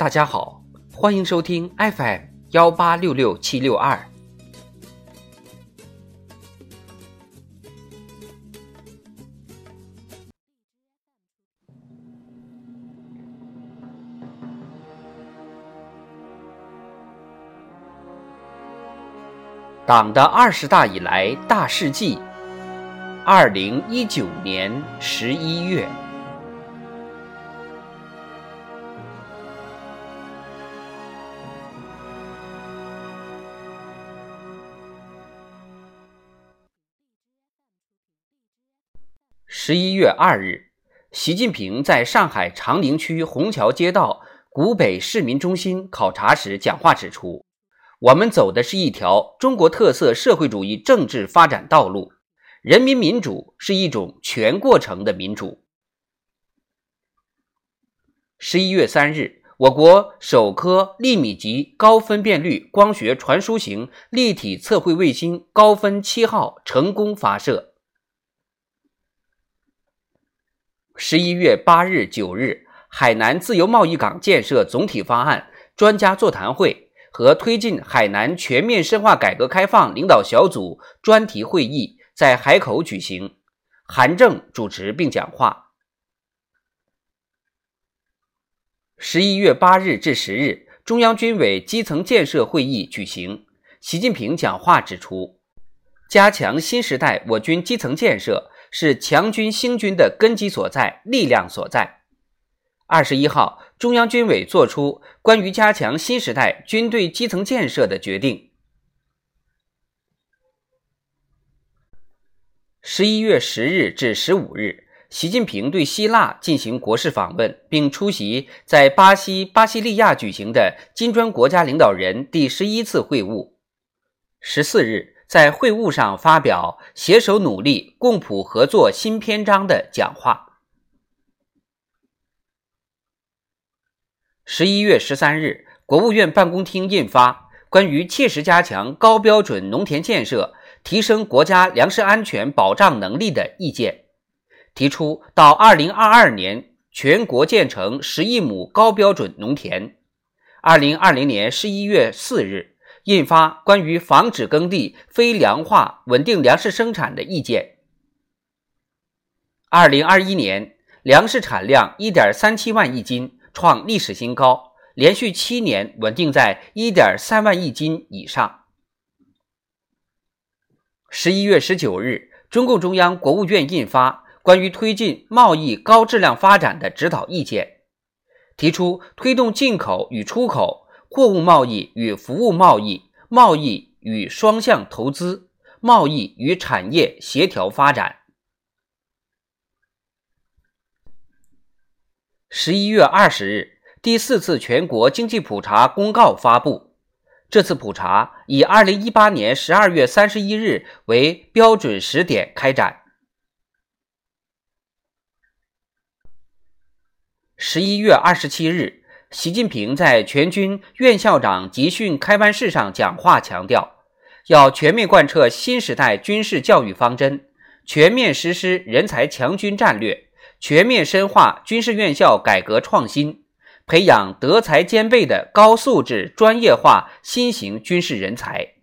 大家好，欢迎收听 FM 幺八六六七六二。党的二十大以来大事记，二零一九年十一月。十一月二日，习近平在上海长宁区虹桥街道古北市民中心考察时讲话指出：“我们走的是一条中国特色社会主义政治发展道路，人民民主是一种全过程的民主。”十一月三日，我国首颗粒米级高分辨率光学传输型立体测绘卫星“高分七号”成功发射。十一月八日、九日，海南自由贸易港建设总体方案专家座谈会和推进海南全面深化改革开放领导小组专题会议在海口举行，韩正主持并讲话。十一月八日至十日，中央军委基层建设会议举行，习近平讲话指出，加强新时代我军基层建设。是强军兴军的根基所在、力量所在。二十一号，中央军委作出关于加强新时代军队基层建设的决定。十一月十日至十五日，习近平对希腊进行国事访问，并出席在巴西巴西利亚举行的金砖国家领导人第十一次会晤。十四日。在会晤上发表“携手努力，共谱合作新篇章”的讲话。十一月十三日，国务院办公厅印发《关于切实加强高标准农田建设、提升国家粮食安全保障能力的意见》，提出到二零二二年全国建成十亿亩高标准农田。二零二零年十一月四日。印发关于防止耕地非粮化、稳定粮食生产的意见。二零二一年粮食产量一点三七万亿斤，创历史新高，连续七年稳定在一点三万亿斤以上。十一月十九日，中共中央、国务院印发关于推进贸易高质量发展的指导意见，提出推动进口与出口。货物贸易与服务贸易、贸易与双向投资、贸易与产业协调发展。十一月二十日，第四次全国经济普查公告发布。这次普查以二零一八年十二月三十一日为标准时点开展。十一月二十七日。习近平在全军院校长集训开班式上讲话，强调要全面贯彻新时代军事教育方针，全面实施人才强军战略，全面深化军事院校改革创新，培养德才兼备的高素质专业化新型军事人才。